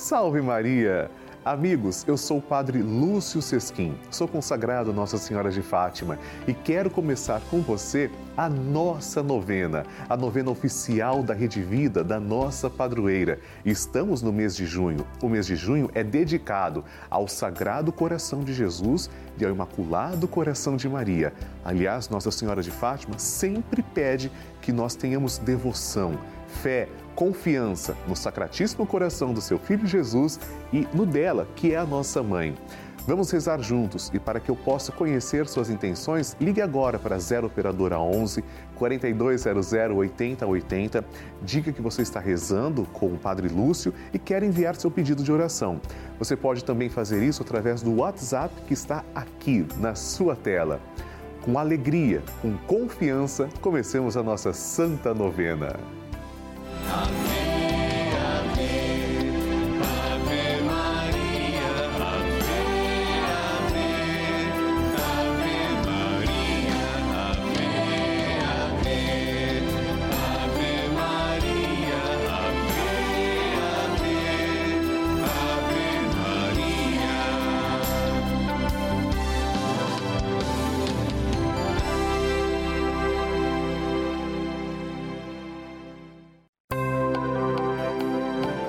Salve Maria! Amigos, eu sou o Padre Lúcio Sesquim, sou consagrado Nossa Senhora de Fátima e quero começar com você a nossa novena, a novena oficial da Rede Vida, da nossa padroeira. Estamos no mês de junho. O mês de junho é dedicado ao Sagrado Coração de Jesus e ao Imaculado Coração de Maria. Aliás, Nossa Senhora de Fátima sempre pede que nós tenhamos devoção, fé, confiança no Sacratíssimo Coração do seu Filho Jesus e no dela, que é a nossa mãe. Vamos rezar juntos e para que eu possa conhecer suas intenções, ligue agora para 0 operadora 11 4200 8080. Diga que você está rezando com o Padre Lúcio e quer enviar seu pedido de oração. Você pode também fazer isso através do WhatsApp que está aqui na sua tela. Com alegria, com confiança, comecemos a nossa santa novena. Um,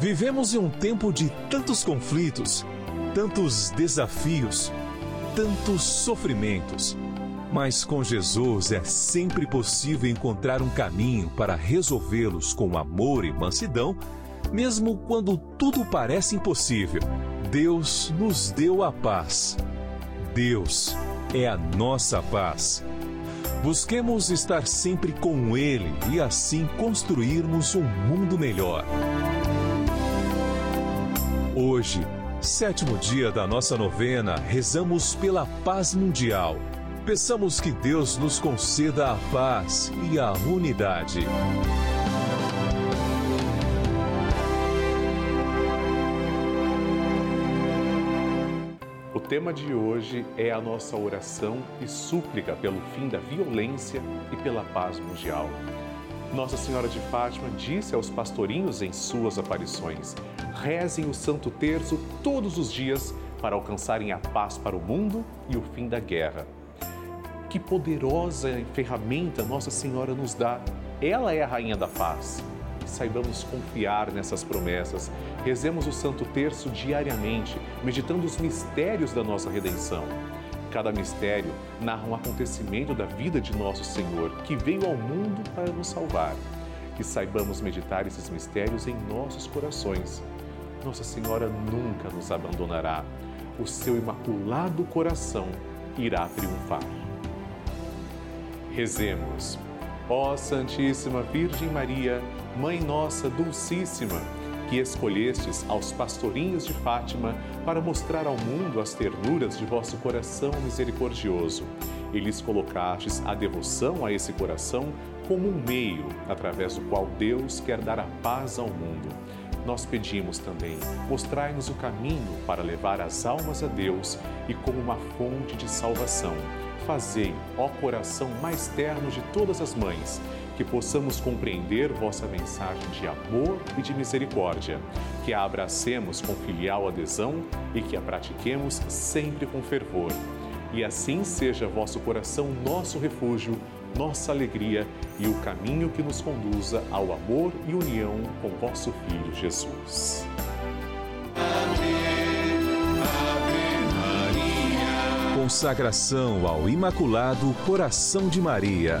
Vivemos em um tempo de tantos conflitos, tantos desafios, tantos sofrimentos. Mas com Jesus é sempre possível encontrar um caminho para resolvê-los com amor e mansidão, mesmo quando tudo parece impossível. Deus nos deu a paz. Deus é a nossa paz. Busquemos estar sempre com Ele e assim construirmos um mundo melhor. Hoje, sétimo dia da nossa novena, rezamos pela paz mundial. Peçamos que Deus nos conceda a paz e a unidade. O tema de hoje é a nossa oração e súplica pelo fim da violência e pela paz mundial. Nossa Senhora de Fátima disse aos pastorinhos em suas aparições: rezem o Santo Terço todos os dias para alcançarem a paz para o mundo e o fim da guerra. Que poderosa ferramenta Nossa Senhora nos dá! Ela é a Rainha da Paz. Saibamos confiar nessas promessas. Rezemos o Santo Terço diariamente, meditando os mistérios da nossa redenção. Cada mistério narra um acontecimento da vida de nosso Senhor, que veio ao mundo para nos salvar. Que saibamos meditar esses mistérios em nossos corações. Nossa Senhora nunca nos abandonará. O seu imaculado coração irá triunfar. Rezemos. Ó Santíssima Virgem Maria, Mãe Nossa Dulcíssima, que escolhestes aos pastorinhos de Fátima para mostrar ao mundo as ternuras de vosso coração misericordioso, e lhes colocastes a devoção a esse coração como um meio através do qual Deus quer dar a paz ao mundo. Nós pedimos também, mostrai-nos o caminho para levar as almas a Deus e como uma fonte de salvação fazei, ó coração mais terno de todas as mães, que possamos compreender vossa mensagem de amor e de misericórdia, que a abracemos com filial adesão e que a pratiquemos sempre com fervor. E assim seja vosso coração nosso refúgio, nossa alegria e o caminho que nos conduza ao amor e união com vosso Filho Jesus. consagração ao Imaculado Coração de Maria.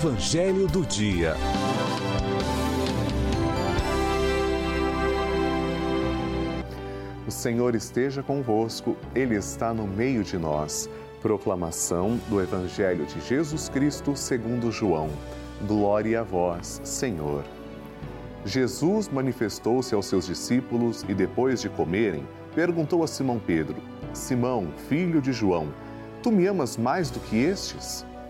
Evangelho do Dia. O Senhor esteja convosco, Ele está no meio de nós. Proclamação do Evangelho de Jesus Cristo segundo João. Glória a vós, Senhor. Jesus manifestou-se aos seus discípulos e, depois de comerem, perguntou a Simão Pedro: Simão, filho de João, tu me amas mais do que estes?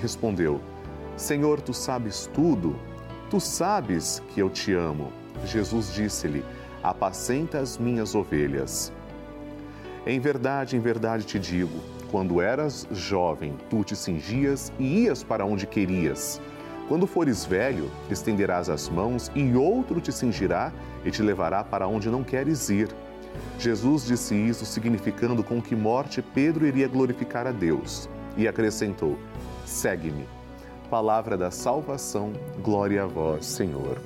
Respondeu: Senhor, tu sabes tudo. Tu sabes que eu te amo. Jesus disse-lhe: Apacenta as minhas ovelhas. Em verdade, em verdade te digo quando eras jovem, tu te cingias e ias para onde querias. Quando fores velho, estenderás as mãos e outro te cingirá e te levará para onde não queres ir. Jesus disse isso significando com que morte Pedro iria glorificar a Deus. E acrescentou: Segue-me. Palavra da salvação, glória a vós, Senhor.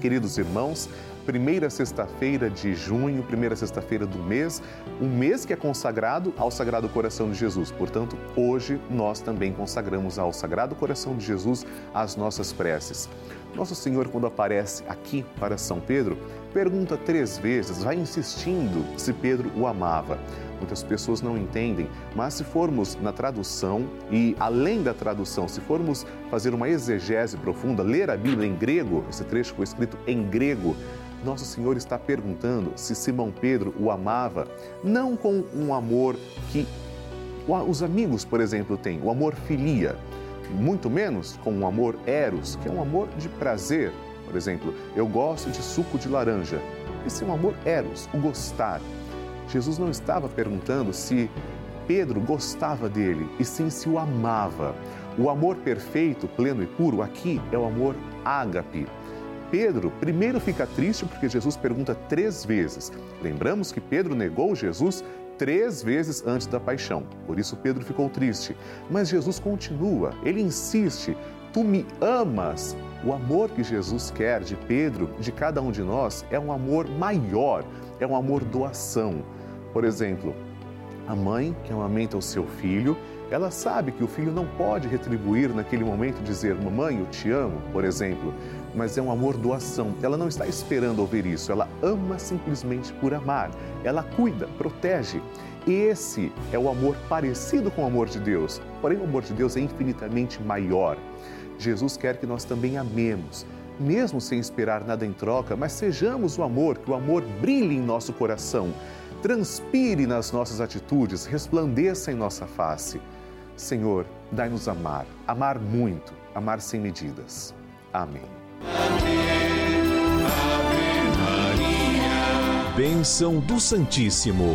Queridos irmãos, primeira sexta-feira de junho, primeira sexta-feira do mês, um mês que é consagrado ao Sagrado Coração de Jesus. Portanto, hoje nós também consagramos ao Sagrado Coração de Jesus as nossas preces. Nosso Senhor, quando aparece aqui para São Pedro, pergunta três vezes, vai insistindo se Pedro o amava. Muitas pessoas não entendem, mas se formos na tradução e além da tradução, se formos fazer uma exegese profunda, ler a Bíblia em grego, esse trecho foi escrito em grego, nosso Senhor está perguntando se Simão Pedro o amava, não com um amor que os amigos, por exemplo, têm, o amor filia, muito menos com um amor eros, que é um amor de prazer. Por exemplo, eu gosto de suco de laranja. Esse é um amor eros, o gostar. Jesus não estava perguntando se Pedro gostava dele, e sim se o amava. O amor perfeito, pleno e puro aqui é o amor ágape. Pedro primeiro fica triste porque Jesus pergunta três vezes. Lembramos que Pedro negou Jesus três vezes antes da paixão. Por isso Pedro ficou triste. Mas Jesus continua, ele insiste: Tu me amas. O amor que Jesus quer de Pedro, de cada um de nós, é um amor maior, é um amor doação. Por exemplo, a mãe que amamenta o seu filho, ela sabe que o filho não pode retribuir naquele momento dizer: Mamãe, eu te amo, por exemplo mas é um amor doação. Ela não está esperando ouvir isso, ela ama simplesmente por amar. Ela cuida, protege. Esse é o amor parecido com o amor de Deus, porém o amor de Deus é infinitamente maior. Jesus quer que nós também amemos, mesmo sem esperar nada em troca, mas sejamos o amor, que o amor brilhe em nosso coração, transpire nas nossas atitudes, resplandeça em nossa face. Senhor, dai-nos amar, amar muito, amar sem medidas. Amém. Bênção do Santíssimo.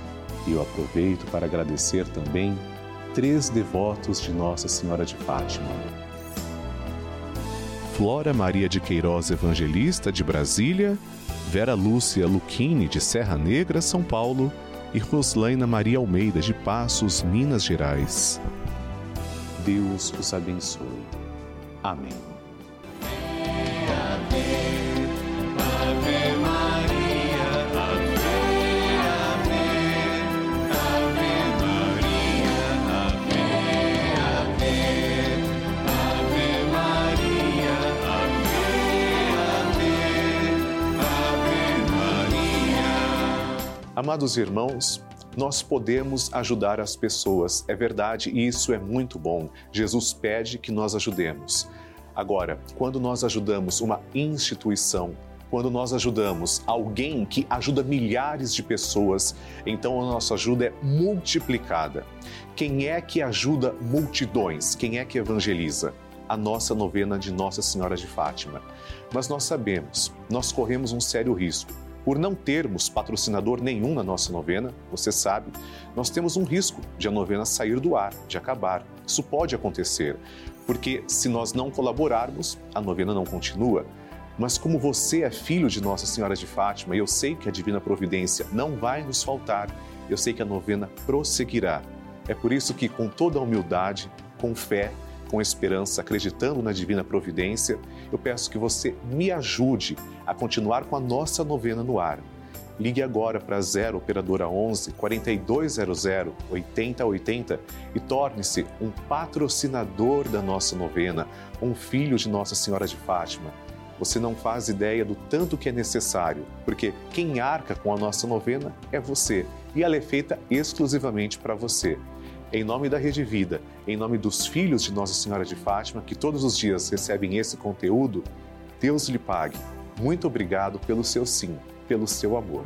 e eu aproveito para agradecer também três devotos de Nossa Senhora de Fátima. Flora Maria de Queiroz Evangelista de Brasília, Vera Lúcia Luquini, de Serra Negra, São Paulo, e Roslaina Maria Almeida, de Passos, Minas Gerais. Deus os abençoe. Amém. Amados irmãos, nós podemos ajudar as pessoas, é verdade, e isso é muito bom. Jesus pede que nós ajudemos. Agora, quando nós ajudamos uma instituição, quando nós ajudamos alguém que ajuda milhares de pessoas, então a nossa ajuda é multiplicada. Quem é que ajuda multidões? Quem é que evangeliza? A nossa novena de Nossa Senhora de Fátima. Mas nós sabemos, nós corremos um sério risco por não termos patrocinador nenhum na nossa novena, você sabe, nós temos um risco de a novena sair do ar, de acabar. Isso pode acontecer, porque se nós não colaborarmos, a novena não continua. Mas como você é filho de Nossa Senhora de Fátima, e eu sei que a divina providência não vai nos faltar, eu sei que a novena prosseguirá. É por isso que com toda a humildade, com fé, com esperança, acreditando na divina providência, eu peço que você me ajude a continuar com a nossa novena no ar. Ligue agora para 0 operadora 11 4200 8080 e torne-se um patrocinador da nossa novena, um filho de Nossa Senhora de Fátima. Você não faz ideia do tanto que é necessário, porque quem arca com a nossa novena é você e ela é feita exclusivamente para você. Em nome da Rede Vida, em nome dos filhos de Nossa Senhora de Fátima, que todos os dias recebem esse conteúdo, Deus lhe pague. Muito obrigado pelo seu sim, pelo seu amor.